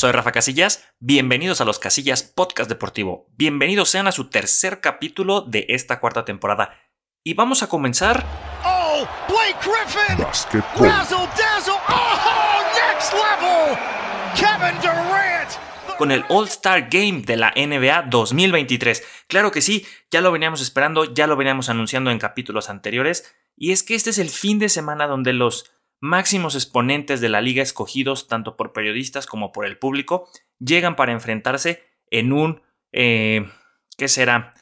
Soy Rafa Casillas, bienvenidos a los Casillas Podcast Deportivo, bienvenidos sean a su tercer capítulo de esta cuarta temporada. Y vamos a comenzar... ¡Oh! ¡Blake Griffin! ¡Razzle dazzle! ¡Oh! ¡Next level! ¡Kevin Durant! Con el All-Star Game de la NBA 2023. Claro que sí, ya lo veníamos esperando, ya lo veníamos anunciando en capítulos anteriores. Y es que este es el fin de semana donde los máximos exponentes de la liga escogidos tanto por periodistas como por el público llegan para enfrentarse en un... Eh, ¿Qué será?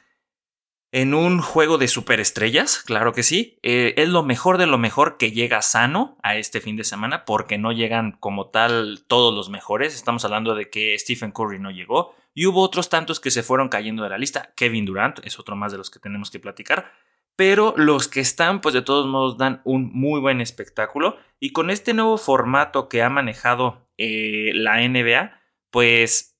En un juego de superestrellas, claro que sí. Eh, es lo mejor de lo mejor que llega sano a este fin de semana porque no llegan como tal todos los mejores. Estamos hablando de que Stephen Curry no llegó y hubo otros tantos que se fueron cayendo de la lista. Kevin Durant es otro más de los que tenemos que platicar pero los que están pues de todos modos dan un muy buen espectáculo y con este nuevo formato que ha manejado eh, la NBA pues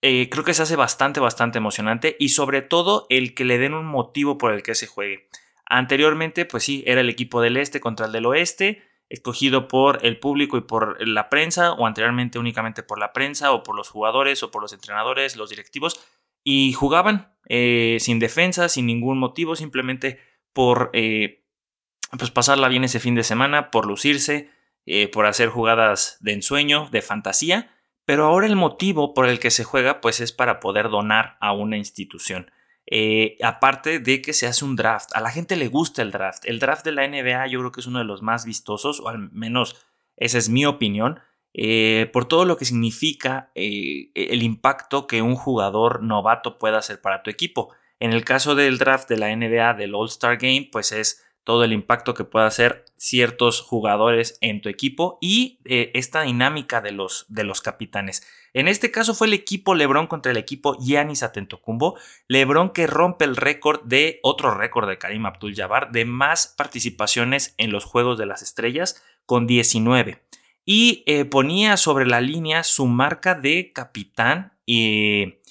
eh, creo que se hace bastante bastante emocionante y sobre todo el que le den un motivo por el que se juegue. Anteriormente pues sí era el equipo del este contra el del oeste escogido por el público y por la prensa o anteriormente únicamente por la prensa o por los jugadores o por los entrenadores, los directivos y jugaban eh, sin defensa, sin ningún motivo, simplemente por eh, pues pasarla bien ese fin de semana, por lucirse, eh, por hacer jugadas de ensueño, de fantasía, pero ahora el motivo por el que se juega pues es para poder donar a una institución. Eh, aparte de que se hace un draft, a la gente le gusta el draft. El draft de la NBA yo creo que es uno de los más vistosos, o al menos esa es mi opinión, por todo lo que significa el impacto que un jugador novato pueda hacer para tu equipo. En el caso del draft de la NBA, del All-Star Game, pues es todo el impacto que pueda hacer ciertos jugadores en tu equipo y eh, esta dinámica de los, de los capitanes. En este caso fue el equipo LeBron contra el equipo Giannis Atentocumbo. LeBron que rompe el récord de otro récord de Karim Abdul-Jabbar de más participaciones en los Juegos de las Estrellas con 19 y eh, ponía sobre la línea su marca de capitán y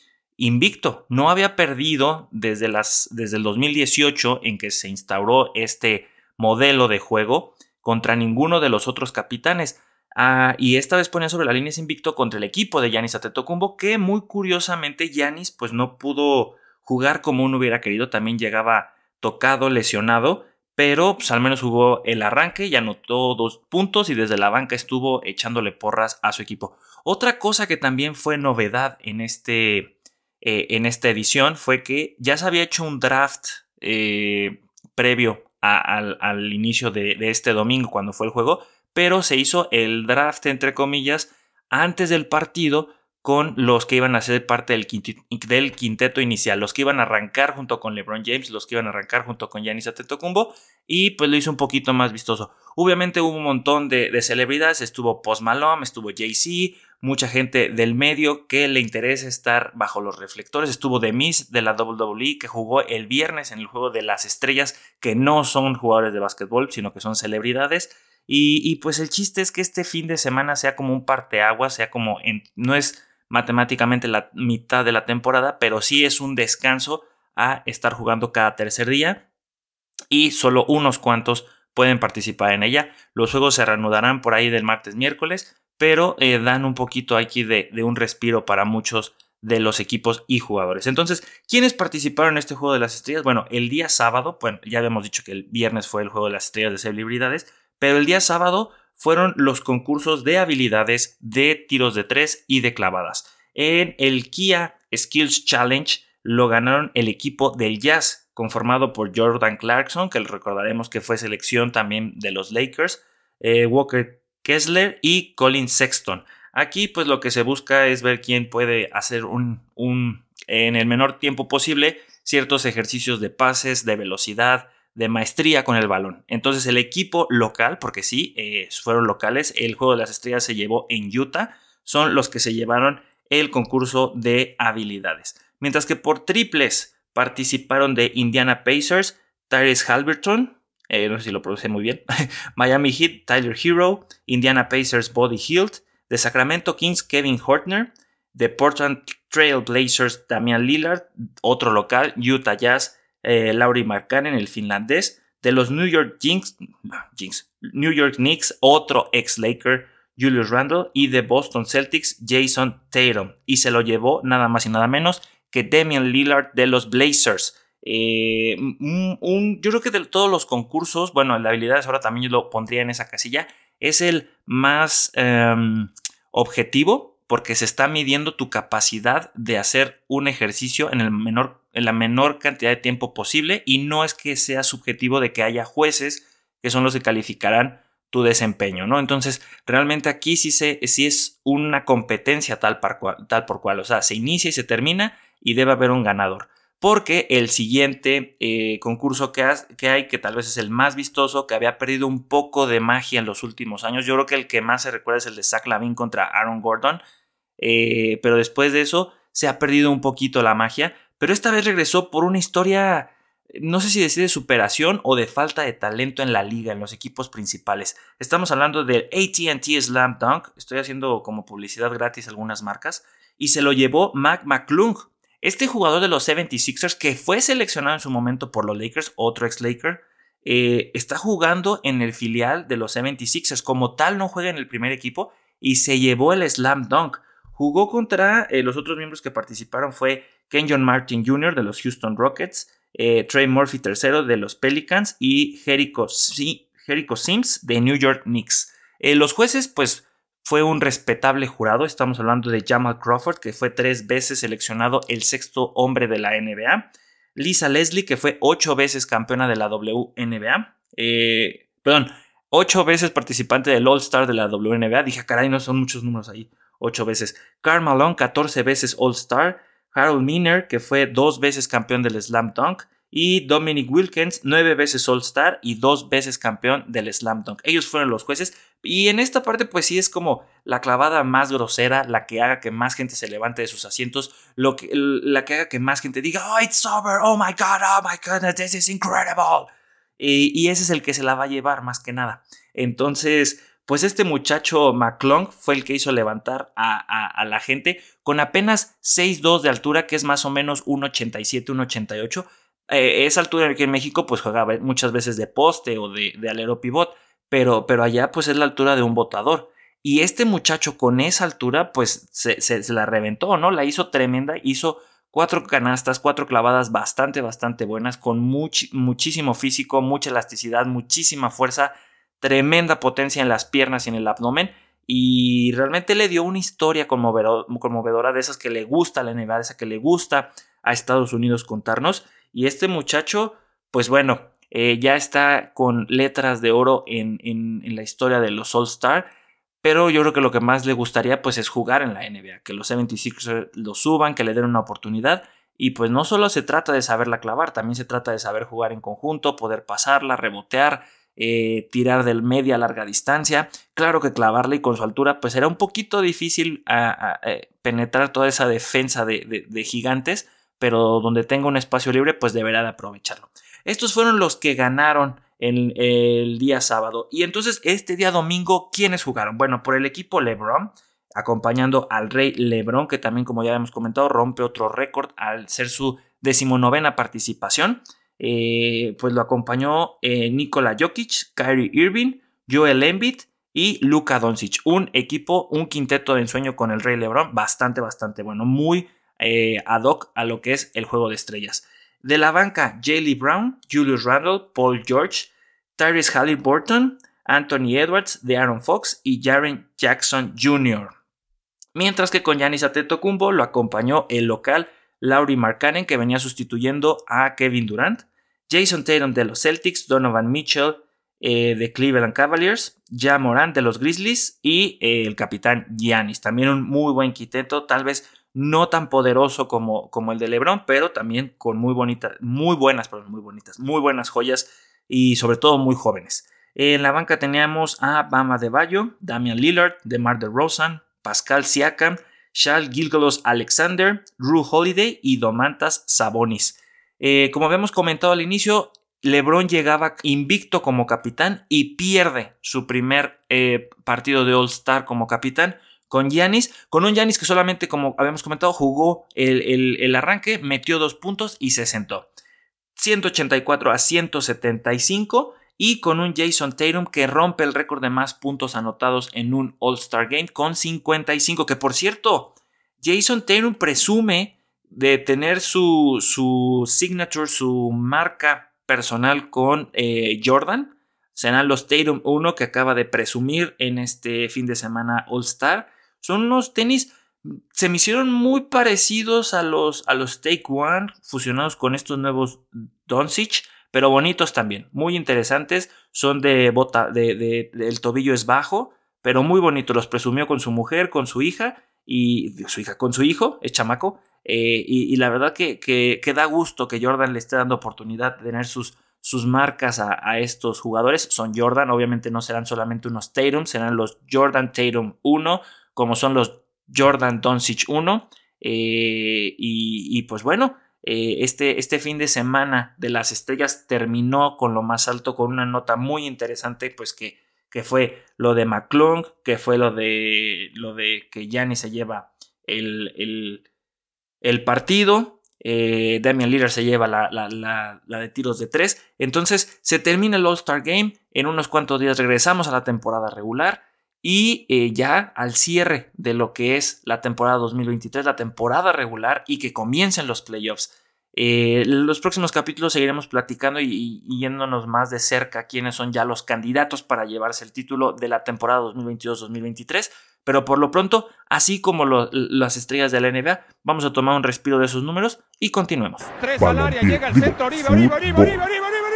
invicto. No había perdido desde, las, desde el 2018 en que se instauró este modelo de juego contra ninguno de los otros capitanes. Ah, y esta vez ponía sobre la línea invicto contra el equipo de Yanis Atetokounmpo que muy curiosamente Yanis pues no pudo jugar como uno hubiera querido, también llegaba tocado, lesionado, pero pues, al menos jugó el arranque y anotó dos puntos y desde la banca estuvo echándole porras a su equipo. Otra cosa que también fue novedad en este eh, en esta edición fue que ya se había hecho un draft eh, previo al, inicio de, este domingo cuando fue el juego, pero se hizo el draft entre comillas antes del partido con los que iban a ser parte del quinteto, inicial, los que iban a arrancar junto con LeBron James, los que iban a arrancar junto con Giannis Antetokounmpo y pues lo hizo un poquito más vistoso. Obviamente hubo un montón de, de celebridades, estuvo Post Malone, estuvo Jay-Z, mucha gente del medio que le interesa estar bajo los reflectores. Estuvo The Miss de la WWE que jugó el viernes en el juego de las estrellas que no son jugadores de básquetbol, sino que son celebridades. Y, pues el chiste es que este fin de semana sea como un parteaguas, sea como no es matemáticamente la mitad de la temporada, pero sí es un descanso a estar jugando cada tercer día y solo unos cuantos pueden participar en ella. Los juegos se reanudarán por ahí del martes miércoles pero eh, dan un poquito aquí de, un respiro para muchos de los equipos y jugadores. Entonces, ¿quiénes participaron en este juego de las estrellas? Bueno, el día sábado, bueno, ya habíamos dicho que el viernes fue el juego de las estrellas de celebridades, pero el día sábado fueron los concursos de habilidades de tiros de tres y de clavadas. En el Kia Skills Challenge lo ganaron el equipo del Jazz, conformado por Jordan Clarkson, que recordaremos que fue selección también de los Lakers, eh, Walker Kessler y Colin Sexton. Aquí pues lo que se busca es ver quién puede hacer un, un, en el menor tiempo posible ciertos ejercicios de pases, de velocidad, de maestría con el balón. Entonces el equipo local, porque sí, eh, fueron locales, el juego de las estrellas se llevó en Utah, son los que se llevaron el concurso de habilidades. Mientras que por triples participaron de Indiana Pacers, Tyrese Halberton, eh, no sé si lo produce muy bien, Miami Heat, Tyler Hero, Indiana Pacers, Body Hilt, de Sacramento Kings, Kevin Hortner, de Portland Trail Blazers, Damian Lillard, otro local, Utah Jazz, eh, Laurie Markkanen, el finlandés, de los New York Jinx, New York Knicks, otro ex Laker, Julius Randle y de Boston Celtics Jason Tatum. Y se lo llevó nada más y nada menos que Damian Lillard de los Blazers. Eh, yo creo que de todos los concursos, bueno, la habilidades ahora también yo lo pondría en esa casilla, es el más em, objetivo porque se está midiendo tu capacidad de hacer un ejercicio en, el menor, en la menor cantidad de tiempo posible y no es que sea subjetivo de que haya jueces que son los que calificarán tu desempeño, ¿no? Entonces, realmente aquí sí, se, es una competencia tal, tal por cual, o sea, se inicia y se termina y debe haber un ganador. Porque el siguiente eh, concurso que, hay, que tal vez es el más vistoso, que había perdido un poco de magia en los últimos años, yo creo que el que más se recuerda es el de Zach Lavin contra Aaron Gordon, eh, pero después de eso se ha perdido un poquito la magia, pero esta vez regresó por una historia no sé si decide de superación o de falta de talento en la liga, en los equipos principales. Estamos hablando del ATT Slam Dunk, estoy haciendo como publicidad gratis algunas marcas, y se lo llevó Mac McClung, este jugador de los 76ers que fue seleccionado en su momento por los Lakers, otro ex Laker, eh, está jugando en el filial de los 76ers, como tal no juega en el primer equipo y se llevó el Slam Dunk. Jugó contra eh, los otros miembros que participaron fue Kenyon Martin Jr. de los Houston Rockets, eh, Trey Murphy III de los Pelicans y Jericho, Sims de New York Knicks. Los jueces, pues fue un respetable jurado. Estamos hablando de Jamal Crawford, que fue tres veces seleccionado el sexto hombre de la NBA. Lisa Leslie, que fue ocho veces campeona de la WNBA. Eh, perdón, ocho veces participante del All-Star de la WNBA. Dije, caray, no son muchos números ahí. Ocho veces. Karl Malone, 14 veces All-Star. Harold Miner, que fue dos veces campeón del Slam Dunk, y Dominic Wilkins, nueve veces All-Star y dos veces campeón del Slam Dunk. Ellos fueron los jueces. Y en esta parte, pues sí es como la clavada más grosera, la que haga que más gente se levante de sus asientos, lo que, la que haga que más gente diga, oh, it's over, oh my god, oh my goodness, this is incredible. Y, y ese es el que se la va a llevar más que nada. Entonces, pues este muchacho McClung fue el que hizo levantar a, la gente con apenas 6'2 de altura, que es más o menos 1'87, 1'88. Eh, esa altura aquí en México, pues juega muchas veces de poste o de, alero pivot, pero, pero allá pues es la altura de un botador. Y este muchacho con esa altura, pues se, la reventó, ¿no? La hizo tremenda, hizo cuatro canastas, cuatro clavadas bastante, bastante buenas, con muchísimo físico, mucha elasticidad, muchísima fuerza tremenda potencia en las piernas y en el abdomen. Y realmente le dio una historia conmovedora de esas que le gusta a la NBA, de esa que le gusta a Estados Unidos contarnos. Y este muchacho, pues bueno, eh, ya está con letras de oro en, en, la historia de los All Star. Pero yo creo que lo que más le gustaría pues es jugar en la NBA, que los 76 lo suban, que le den una oportunidad. Y pues no solo se trata de saberla clavar, también se trata de saber jugar en conjunto, poder pasarla, rebotear, eh, tirar del media a larga distancia. Claro que clavarle y con su altura, pues era un poquito difícil a, eh, penetrar toda esa defensa de, gigantes, pero donde tenga un espacio libre, pues deberá de aprovecharlo. Estos fueron los que ganaron el, el día sábado. Y entonces, este día domingo, ¿quiénes jugaron? Bueno, por el equipo LeBron acompañando al rey LeBron, que también, como ya hemos comentado, rompe otro récord al ser su decimonovena participación. Eh, pues lo acompañó eh, Nikola Jokic, Kyrie Irving, Joel Embiid y Luka Doncic. Un equipo, un quinteto de ensueño con el Rey LeBron bastante, bastante bueno. Muy eh, ad hoc a lo que es el juego de estrellas. De la banca, Jaylee Brown, Julius Randle, Paul George, Tyrese Halliburton, Anthony Edwards, de Aaron Fox y Jaren Jackson Jr. Mientras que con Giannis Antetokounmpo lo acompañó el local Laurie Markkanen que venía sustituyendo a Kevin Durant. Jason Tatum de los Celtics, Donovan Mitchell eh, de Cleveland Cavaliers, Ja Morant de los Grizzlies y eh, el capitán Giannis. También un muy buen quinteto, tal vez no tan poderoso como, como el de LeBron, pero también con muy bonitas, muy buenas, muy bonitas, muy buenas joyas y sobre todo muy jóvenes. En la banca teníamos a Bama de Bayo, Damian Lillard, DeMar DeRozan, Pascal Siakam, Charles Gilgolos Alexander, Ru Holiday y Domantas Sabonis. Eh, como habíamos comentado al inicio, LeBron llegaba invicto como capitán y pierde su primer eh, partido de All-Star como capitán con Giannis, con un Giannis que solamente, como habíamos comentado, jugó el, arranque, metió dos puntos y se sentó. 184 a 175 y con un Jason Tatum que rompe el récord de más puntos anotados en un All-Star Game con 55, que por cierto, Jason Tatum presume de tener su, su signature, su marca personal con eh, Jordan. Serán los Tatum 1 que acaba de presumir en este fin de semana All Star. Son unos tenis, se me hicieron muy parecidos a los, a los Take One, fusionados con estos nuevos Doncic, pero bonitos también, muy interesantes. Son de bota, de, el tobillo es bajo, pero muy bonitos. Los presumió con su mujer, con su hija y su hija, con su hijo, es chamaco. Eh, y, la verdad que, que, da gusto que Jordan le esté dando oportunidad de tener sus, sus marcas a, estos jugadores. Son Jordan, obviamente no serán solamente unos Tatum, serán los Jordan Tatum 1, como son los Jordan Doncic 1. Eh, y, pues bueno, eh, este, este fin de semana de las estrellas terminó con lo más alto, con una nota muy interesante, pues que, que fue lo de McClung, que fue lo de, lo de que Gianni se lleva el, el partido. Eh, Damian Lillard se lleva la, la, de tiros de tres. Entonces se termina el All-Star Game. En unos cuantos días regresamos a la temporada regular. Y eh, ya al cierre de lo que es la temporada 2023, la temporada regular y que comiencen los playoffs. Eh, los próximos capítulos seguiremos platicando y, yéndonos más de cerca quiénes son ya los candidatos para llevarse el título de la temporada 2022-2023. Pero por lo pronto, así como las estrellas de la NBA, vamos a tomar un respiro de esos números y continuemos. Tres al área, llega el centro, arriba, arriba, arriba, arriba, arriba,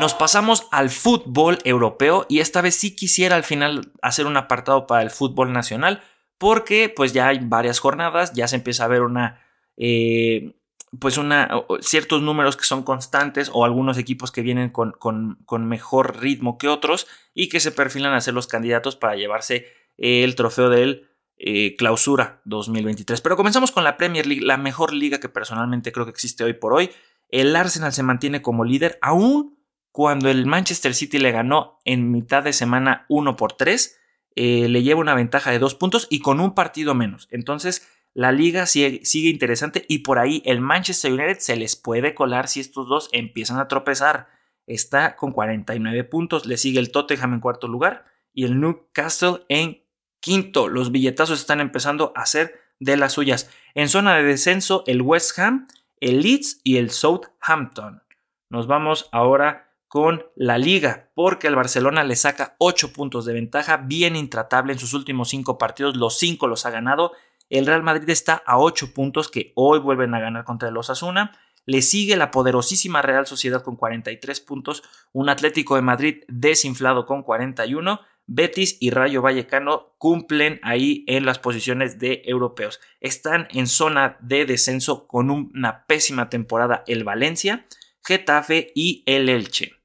Nos pasamos al fútbol europeo y esta vez sí quisiera al final hacer un apartado para el fútbol nacional porque pues ya hay varias jornadas, ya se empieza a ver una... Eh, pues una, ciertos números que son constantes o algunos equipos que vienen con, con, mejor ritmo que otros y que se perfilan a ser los candidatos para llevarse el trofeo del eh, clausura 2023. Pero comenzamos con la Premier League, la mejor liga que personalmente creo que existe hoy por hoy. El Arsenal se mantiene como líder aún cuando el Manchester City le ganó en mitad de semana 1 por 3. Eh, le lleva una ventaja de dos puntos y con un partido menos. Entonces la liga sigue, interesante y por ahí el Manchester United se les puede colar si estos dos empiezan a tropezar. Está con 49 puntos, le sigue el Tottenham en cuarto lugar y el Newcastle en quinto. Los billetazos están empezando a ser de las suyas. En zona de descenso, el West Ham, el Leeds y el Southampton. Nos vamos ahora con la liga, porque el Barcelona le saca 8 puntos de ventaja, bien intratable en sus últimos 5 partidos, los 5 los ha ganado el Real Madrid está a 8 puntos que hoy vuelven a ganar contra el Osasuna. Le sigue la poderosísima Real Sociedad con 43 puntos, un Atlético de Madrid desinflado con 41. Betis y Rayo Vallecano cumplen ahí en las posiciones de europeos. Están en zona de descenso con una pésima temporada el Valencia, Getafe y el Elche.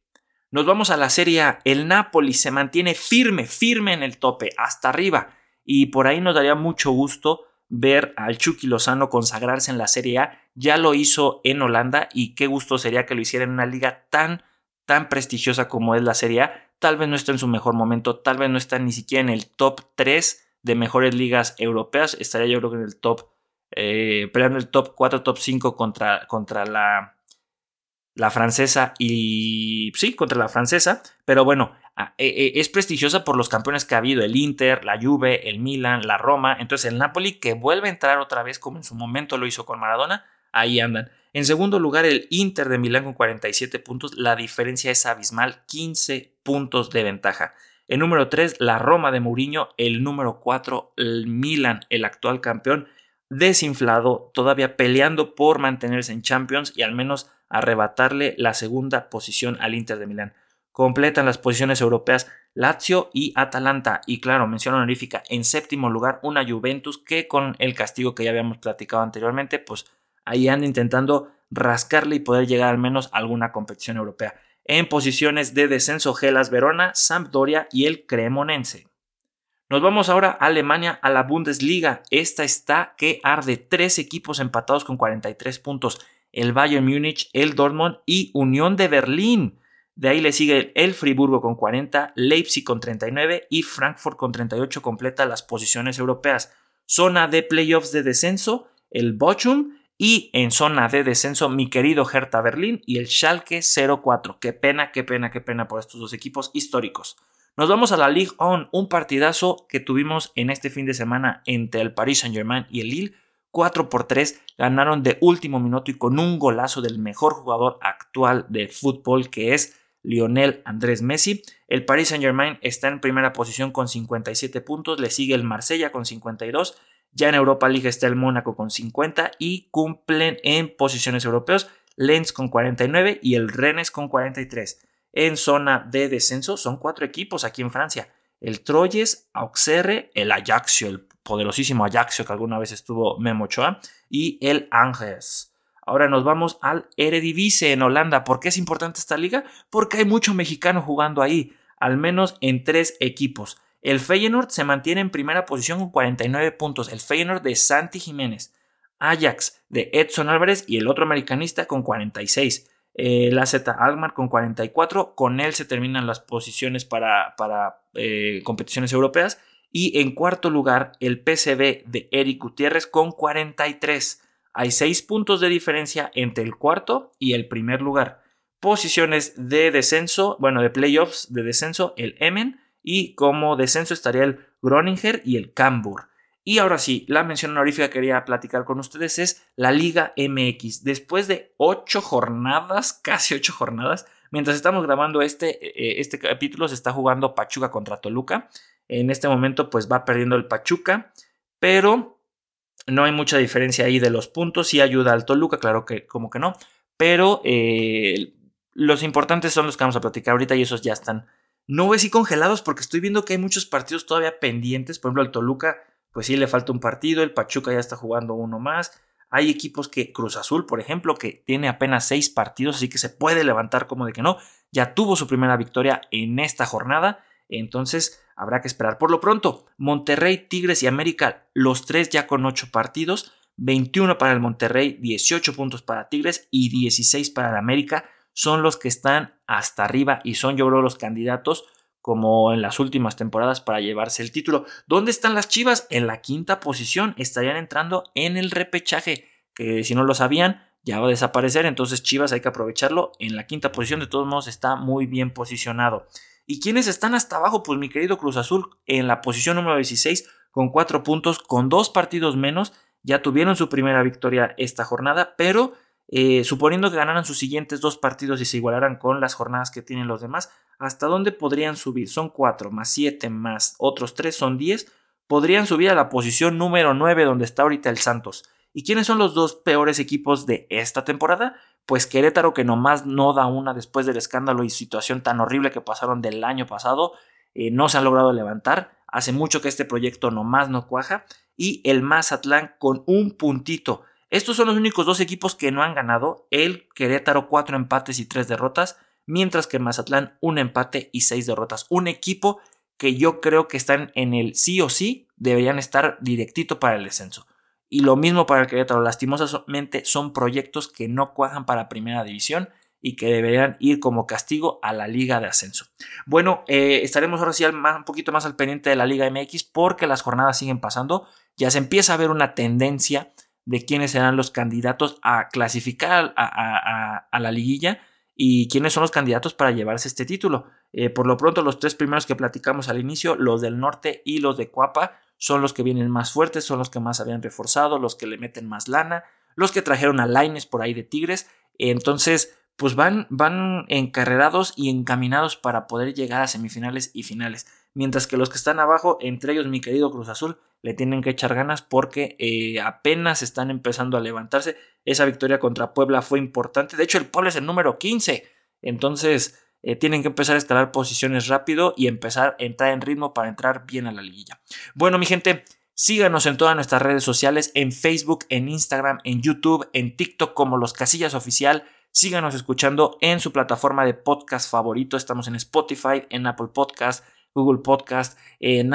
Nos vamos a la Serie El Napoli se mantiene firme, firme en el tope, hasta arriba. Y por ahí nos daría mucho gusto ver al Chucky Lozano consagrarse en la Serie A. Ya lo hizo en Holanda y qué gusto sería que lo hiciera en una liga tan, tan prestigiosa como es la Serie A. Tal vez no está en su mejor momento, tal vez no está ni siquiera en el top 3 de mejores ligas europeas. Estaría yo creo que en el top, eh, peleando el top 4, top 5 contra, contra la, la francesa y sí, contra la francesa. Pero bueno, eh, eh, es prestigiosa por los campeones que ha habido, el Inter, la Juve, el Milan, la Roma, entonces el Napoli que vuelve a entrar otra vez como en su momento lo hizo con Maradona, ahí andan. En segundo lugar, el Inter de Milán con 47 puntos, la diferencia es abismal, 15 puntos de ventaja. El número 3, la Roma de Mourinho, el número 4, el Milan, el actual campeón, desinflado, todavía peleando por mantenerse en Champions y al menos arrebatarle la segunda posición al Inter de Milán completan las posiciones europeas Lazio y Atalanta. Y claro, mención honorífica en séptimo lugar una Juventus que con el castigo que ya habíamos platicado anteriormente, pues ahí anda intentando rascarle y poder llegar al menos a alguna competición europea. En posiciones de descenso Gelas Verona, Sampdoria y el Cremonense. Nos vamos ahora a Alemania, a la Bundesliga. Esta está que arde tres equipos empatados con 43 puntos. El Bayern Múnich, el Dortmund y Unión de Berlín. De ahí le sigue el Friburgo con 40, Leipzig con 39 y Frankfurt con 38 completa las posiciones europeas. Zona de playoffs de descenso, el Bochum Y en zona de descenso, mi querido Hertha Berlín y el Schalke 04. Qué pena, qué pena, qué pena por estos dos equipos históricos. Nos vamos a la Ligue 1, un partidazo que tuvimos en este fin de semana entre el Paris Saint-Germain y el Lille. 4 por 3 ganaron de último minuto y con un golazo del mejor jugador actual de fútbol que es Lionel Andrés Messi. El Paris Saint-Germain está en primera posición con 57 puntos, le sigue el Marsella con 52, ya en Europa League está el Mónaco con 50 y cumplen en posiciones europeas Lens con 49 y el Rennes con 43 en zona de descenso son cuatro equipos aquí en Francia. El Troyes, Auxerre, el Ajaxio, el poderosísimo Ajaxio que alguna vez estuvo Memo Ochoa, y el Angers. Ahora nos vamos al Eredivisie en Holanda. ¿Por qué es importante esta liga? Porque hay mucho mexicano jugando ahí, al menos en tres equipos. El Feyenoord se mantiene en primera posición con 49 puntos. El Feyenoord de Santi Jiménez. Ajax de Edson Álvarez y el otro americanista con 46 la Z Almar con 44, con él se terminan las posiciones para, para eh, competiciones europeas y en cuarto lugar el PCB de Eric Gutiérrez con 43. Hay 6 puntos de diferencia entre el cuarto y el primer lugar. Posiciones de descenso, bueno, de playoffs de descenso, el Emen y como descenso estaría el Groninger y el Cambur. Y ahora sí, la mención honorífica que quería platicar con ustedes es la Liga MX. Después de ocho jornadas, casi ocho jornadas, mientras estamos grabando este, eh, este capítulo, se está jugando Pachuca contra Toluca. En este momento, pues va perdiendo el Pachuca, pero no hay mucha diferencia ahí de los puntos. Sí ayuda al Toluca, claro que como que no, pero eh, los importantes son los que vamos a platicar ahorita y esos ya están. No ves si congelados porque estoy viendo que hay muchos partidos todavía pendientes. Por ejemplo, el Toluca pues sí le falta un partido, el Pachuca ya está jugando uno más. Hay equipos que, Cruz Azul, por ejemplo, que tiene apenas seis partidos, así que se puede levantar como de que no. Ya tuvo su primera victoria en esta jornada, entonces habrá que esperar. Por lo pronto, Monterrey, Tigres y América, los tres ya con ocho partidos, 21 para el Monterrey, 18 puntos para Tigres y 16 para el América, son los que están hasta arriba y son yo creo los candidatos como en las últimas temporadas para llevarse el título. ¿Dónde están las Chivas? En la quinta posición. Estarían entrando en el repechaje, que si no lo sabían, ya va a desaparecer. Entonces Chivas hay que aprovecharlo. En la quinta posición, de todos modos, está muy bien posicionado. ¿Y quiénes están hasta abajo? Pues mi querido Cruz Azul en la posición número 16 con cuatro puntos, con dos partidos menos. Ya tuvieron su primera victoria esta jornada, pero eh, suponiendo que ganaran sus siguientes dos partidos y se igualaran con las jornadas que tienen los demás, ¿hasta dónde podrían subir? Son 4 más 7 más otros 3 son 10. Podrían subir a la posición número 9 donde está ahorita el Santos. ¿Y quiénes son los dos peores equipos de esta temporada? Pues Querétaro que nomás no da una después del escándalo y situación tan horrible que pasaron del año pasado. Eh, no se han logrado levantar. Hace mucho que este proyecto nomás no cuaja. Y el Mazatlán con un puntito. Estos son los únicos dos equipos que no han ganado. El Querétaro cuatro empates y tres derrotas, mientras que Mazatlán un empate y seis derrotas. Un equipo que yo creo que están en el sí o sí, deberían estar directito para el descenso. Y lo mismo para el Querétaro. Lastimosamente son proyectos que no cuajan para primera división y que deberían ir como castigo a la liga de ascenso. Bueno, eh, estaremos ahora sí un poquito más al pendiente de la liga MX porque las jornadas siguen pasando. Ya se empieza a ver una tendencia de quiénes serán los candidatos a clasificar a, la liguilla y quiénes son los candidatos para llevarse este título. Eh, por lo pronto, los tres primeros que platicamos al inicio, los del norte y los de Cuapa, son los que vienen más fuertes, son los que más habían reforzado, los que le meten más lana, los que trajeron a Laines por ahí de Tigres. Entonces, pues van, van encarrerados y encaminados para poder llegar a semifinales y finales. Mientras que los que están abajo, entre ellos mi querido Cruz Azul, le tienen que echar ganas porque eh, apenas están empezando a levantarse. Esa victoria contra Puebla fue importante. De hecho, el Puebla es el número 15. Entonces, eh, tienen que empezar a escalar posiciones rápido y empezar a entrar en ritmo para entrar bien a la liguilla. Bueno, mi gente, síganos en todas nuestras redes sociales, en Facebook, en Instagram, en YouTube, en TikTok como Los Casillas Oficial. Síganos escuchando en su plataforma de podcast favorito. Estamos en Spotify, en Apple Podcast, Google Podcast, en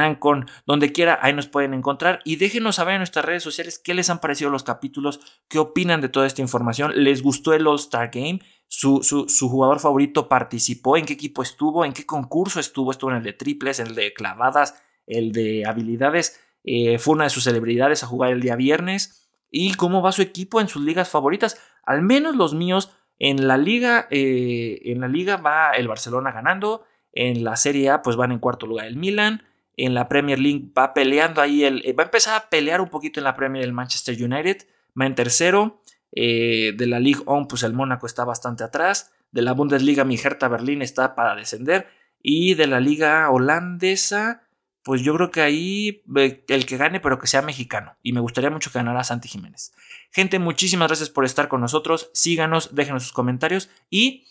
donde quiera, ahí nos pueden encontrar. Y déjenos saber en nuestras redes sociales qué les han parecido los capítulos, qué opinan de toda esta información, les gustó el All Star Game, su, su, jugador favorito participó, en qué equipo estuvo, en qué concurso estuvo, estuvo en el de triples, en el de clavadas, el de habilidades, eh, fue una de sus celebridades a jugar el día viernes. y cómo va su equipo en sus ligas favoritas. Al menos los míos en la liga, eh, en la liga va el Barcelona ganando, en la Serie A pues van en cuarto lugar el Milan, en la Premier League va peleando ahí, el, va a empezar a pelear un poquito en la Premier el Manchester United, va en tercero, eh, de la Ligue 1 pues el Mónaco está bastante atrás, de la Bundesliga mi Hertha Berlín está para descender y de la liga holandesa pues yo creo que ahí el que gane, pero que sea mexicano. Y me gustaría mucho que ganara Santi Jiménez. Gente, muchísimas gracias por estar con nosotros. Síganos, déjenos sus comentarios y.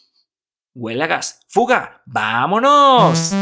Huele gas. ¡Fuga! ¡Vámonos!